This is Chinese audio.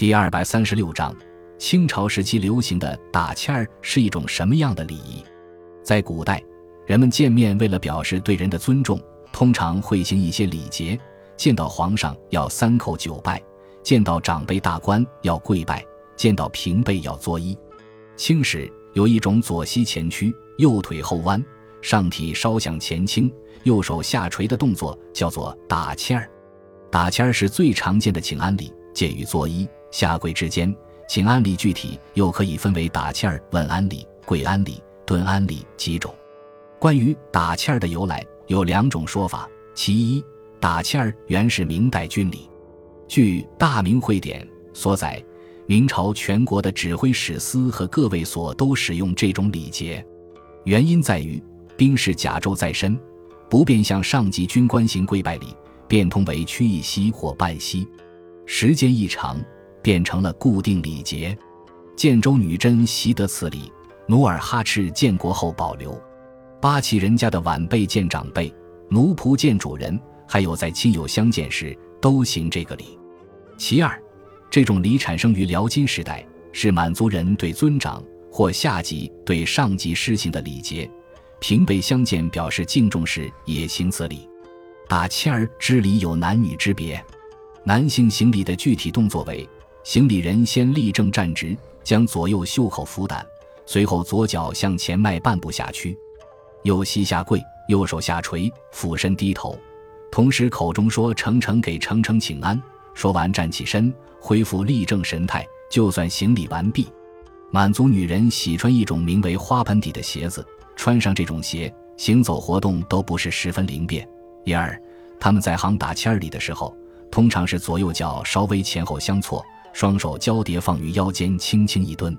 第二百三十六章，清朝时期流行的打签儿是一种什么样的礼仪？在古代，人们见面为了表示对人的尊重，通常会行一些礼节。见到皇上要三叩九拜，见到长辈大官要跪拜，见到平辈要作揖。清时有一种左膝前屈、右腿后弯、上体稍向前倾、右手下垂的动作，叫做打签儿。打签儿是最常见的请安礼，介于作揖、下跪之间。请安礼具体又可以分为打欠儿、问安礼、跪安礼、蹲安礼几种。关于打欠儿的由来，有两种说法。其一，打欠儿原是明代军礼，据《大明会典》所载，明朝全国的指挥使司和各卫所都使用这种礼节。原因在于兵士甲胄在身，不便向上级军官行跪拜礼，变通为屈一膝或半膝，时间一长，变成了固定礼节。建州女真习得此礼，努尔哈赤建国后保留。八旗人家的晚辈见长辈，奴仆见主人。还有在亲友相见时都行这个礼。其二，这种礼产生于辽金时代，是满族人对尊长或下级对上级施行的礼节。平辈相见表示敬重时也行此礼。打签儿之礼有男女之别，男性行礼的具体动作为：行礼人先立正站直，将左右袖口扶胆，随后左脚向前迈半步下屈，右膝下跪，右手下垂，俯身低头。同时，口中说“程程给程程请安”，说完站起身，恢复立正神态，就算行礼完毕。满族女人喜穿一种名为花盆底的鞋子，穿上这种鞋，行走活动都不是十分灵便。一二，他们在行打签儿礼的时候，通常是左右脚稍微前后相错，双手交叠放于腰间，轻轻一蹲。